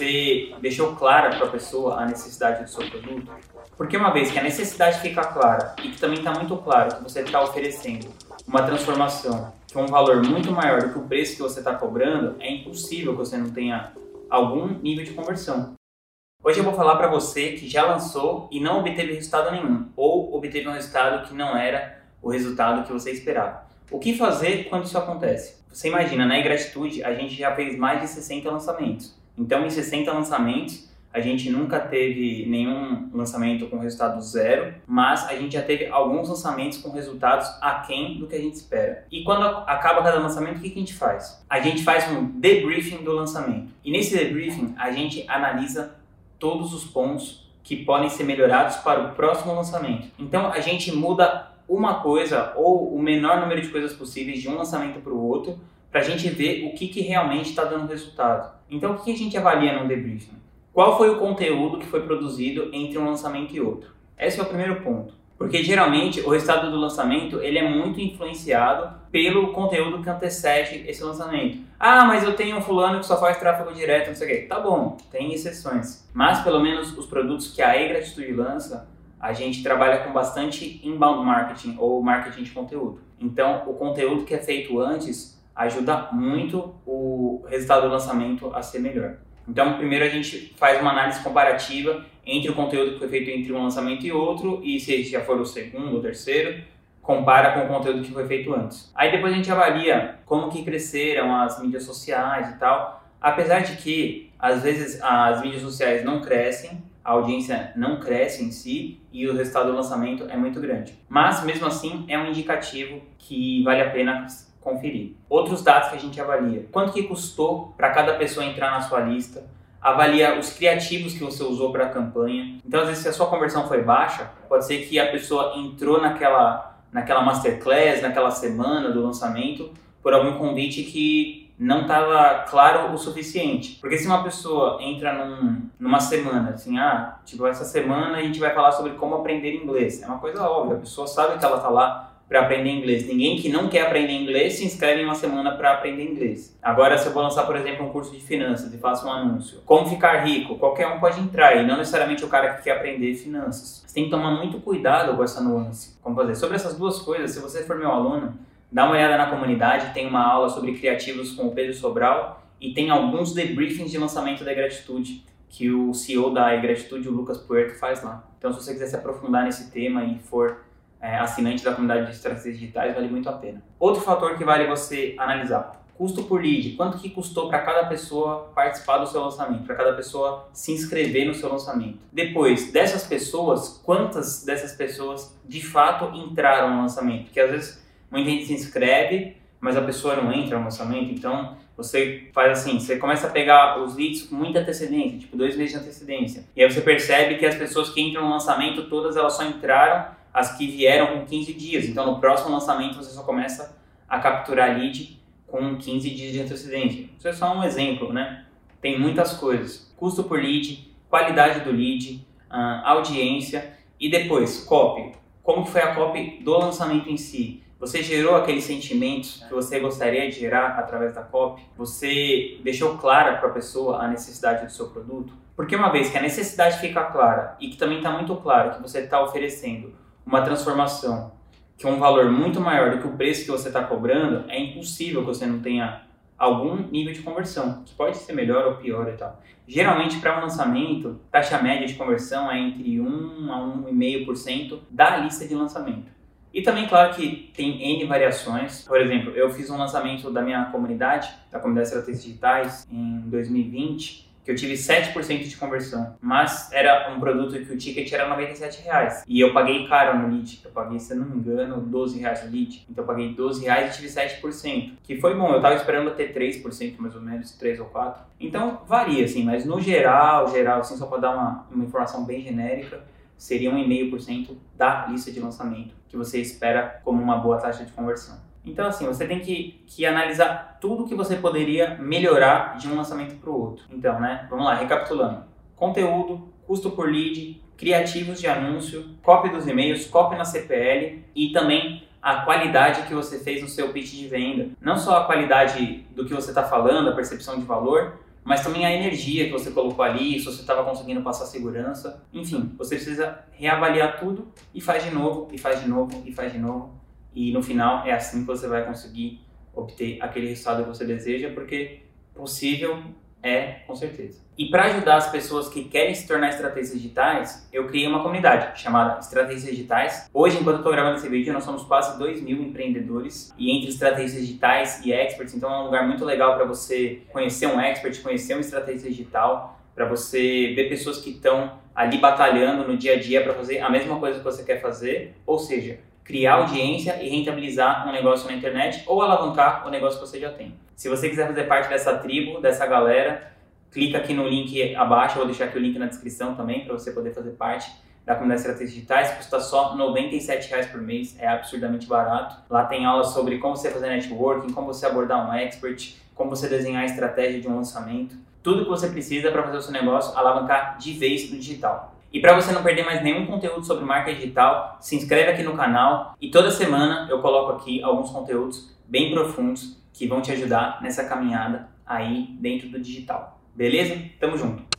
você deixou clara para a pessoa a necessidade do seu produto? Porque uma vez que a necessidade fica clara e que também está muito claro que você está oferecendo uma transformação que é um valor muito maior do que o preço que você está cobrando, é impossível que você não tenha algum nível de conversão. Hoje eu vou falar para você que já lançou e não obteve resultado nenhum, ou obteve um resultado que não era o resultado que você esperava. O que fazer quando isso acontece? Você imagina, na Ingratitude a gente já fez mais de 60 lançamentos. Então, em 60 lançamentos, a gente nunca teve nenhum lançamento com resultado zero, mas a gente já teve alguns lançamentos com resultados aquém do que a gente espera. E quando acaba cada lançamento, o que a gente faz? A gente faz um debriefing do lançamento. E nesse debriefing, a gente analisa todos os pontos que podem ser melhorados para o próximo lançamento. Então, a gente muda uma coisa ou o menor número de coisas possíveis de um lançamento para o outro para a gente ver o que, que realmente está dando resultado. Então, o que a gente avalia no debriefing? Qual foi o conteúdo que foi produzido entre um lançamento e outro? Esse é o primeiro ponto. Porque geralmente o resultado do lançamento ele é muito influenciado pelo conteúdo que antecede esse lançamento. Ah, mas eu tenho um fulano que só faz tráfego direto, não sei o quê. Tá bom, tem exceções. Mas pelo menos os produtos que a e-gratitude lança, a gente trabalha com bastante inbound marketing ou marketing de conteúdo. Então, o conteúdo que é feito antes ajuda muito o resultado do lançamento a ser melhor. Então, primeiro a gente faz uma análise comparativa entre o conteúdo que foi feito entre um lançamento e outro, e se já for o segundo ou terceiro, compara com o conteúdo que foi feito antes. Aí depois a gente avalia como que cresceram as mídias sociais e tal, apesar de que às vezes as mídias sociais não crescem, a audiência não cresce em si e o resultado do lançamento é muito grande. Mas mesmo assim é um indicativo que vale a pena conferir. Outros dados que a gente avalia: quanto que custou para cada pessoa entrar na sua lista? Avalia os criativos que você usou para a campanha. Então, às vezes, se a sua conversão foi baixa, pode ser que a pessoa entrou naquela, naquela masterclass, naquela semana do lançamento, por algum convite que não estava claro o suficiente. Porque se uma pessoa entra num, numa semana, assim, ah, tipo, essa semana a gente vai falar sobre como aprender inglês. É uma coisa óbvia, a pessoa sabe que ela está lá para aprender inglês. Ninguém que não quer aprender inglês se inscreve em uma semana para aprender inglês. Agora, se eu vou lançar, por exemplo, um curso de finanças e faço um anúncio, como ficar rico, qualquer um pode entrar e não necessariamente o cara que quer aprender finanças. Você tem que tomar muito cuidado com essa nuance. Como fazer? Sobre essas duas coisas, se você for meu aluno, dá uma olhada na comunidade, tem uma aula sobre criativos com o Pedro Sobral e tem alguns debriefings de lançamento da Gratitude que o CEO da Gratitude, o Lucas Puerto, faz lá. Então, se você quiser se aprofundar nesse tema e for é, assinante da comunidade de estratégias digitais, vale muito a pena. Outro fator que vale você analisar, custo por lead, quanto que custou para cada pessoa participar do seu lançamento, para cada pessoa se inscrever no seu lançamento. Depois, dessas pessoas, quantas dessas pessoas de fato entraram no lançamento? Porque às vezes muita gente se inscreve, mas a pessoa não entra no lançamento, então você faz assim, você começa a pegar os leads com muita antecedência, tipo dois meses de antecedência, e aí você percebe que as pessoas que entram no lançamento, todas elas só entraram as que vieram com 15 dias. Então, no próximo lançamento, você só começa a capturar lead com 15 dias de antecedência. Isso é só um exemplo, né? Tem muitas coisas. Custo por lead, qualidade do lead, uh, audiência e depois, copy. Como foi a copy do lançamento em si? Você gerou aqueles sentimentos que você gostaria de gerar através da copy? Você deixou clara para a pessoa a necessidade do seu produto? Porque uma vez que a necessidade fica clara e que também está muito claro que você está oferecendo uma transformação que é um valor muito maior do que o preço que você está cobrando, é impossível que você não tenha algum nível de conversão, que pode ser melhor ou pior e tal. Geralmente, para um lançamento, taxa média de conversão é entre 1 a 1,5% da lista de lançamento. E também, claro que tem N variações. Por exemplo, eu fiz um lançamento da minha comunidade, da comunidade Estratégias Digitais, em 2020, que eu tive 7% de conversão. Mas era um produto que o ticket era 97 reais. E eu paguei caro no lead. Eu paguei, se não me engano, 12 reais no lead. Então eu paguei 12 reais e tive 7%. Que foi bom. Eu tava esperando ter 3% mais ou menos, 3 ou 4. Então varia, assim. Mas no geral, geral, assim, só para dar uma, uma informação bem genérica, seria 1,5% da lista de lançamento que você espera como uma boa taxa de conversão. Então, assim, você tem que, que analisar tudo que você poderia melhorar de um lançamento para o outro. Então, né, vamos lá, recapitulando. Conteúdo, custo por lead, criativos de anúncio, copy dos e-mails, copy na CPL e também a qualidade que você fez no seu pitch de venda. Não só a qualidade do que você está falando, a percepção de valor, mas também a energia que você colocou ali, se você estava conseguindo passar segurança. Enfim, você precisa reavaliar tudo e faz de novo, e faz de novo, e faz de novo. E no final é assim que você vai conseguir obter aquele resultado que você deseja, porque possível é, com certeza. E para ajudar as pessoas que querem se tornar estrategistas digitais, eu criei uma comunidade chamada Estratégias Digitais. Hoje, enquanto eu estou gravando esse vídeo, nós somos quase 2 mil empreendedores. E entre estratégias digitais e experts, então é um lugar muito legal para você conhecer um expert, conhecer um estrategista digital, para você ver pessoas que estão ali batalhando no dia a dia para fazer a mesma coisa que você quer fazer. Ou seja, criar audiência e rentabilizar um negócio na internet ou alavancar o negócio que você já tem. Se você quiser fazer parte dessa tribo, dessa galera, clica aqui no link abaixo, eu vou deixar aqui o link na descrição também para você poder fazer parte da comunidade Estratégias Digitais, custa só R$ reais por mês, é absurdamente barato. Lá tem aulas sobre como você fazer networking, como você abordar um expert, como você desenhar a estratégia de um lançamento, tudo que você precisa para fazer o seu negócio alavancar de vez no digital. E para você não perder mais nenhum conteúdo sobre marca digital, se inscreve aqui no canal e toda semana eu coloco aqui alguns conteúdos bem profundos que vão te ajudar nessa caminhada aí dentro do digital. Beleza? Tamo junto!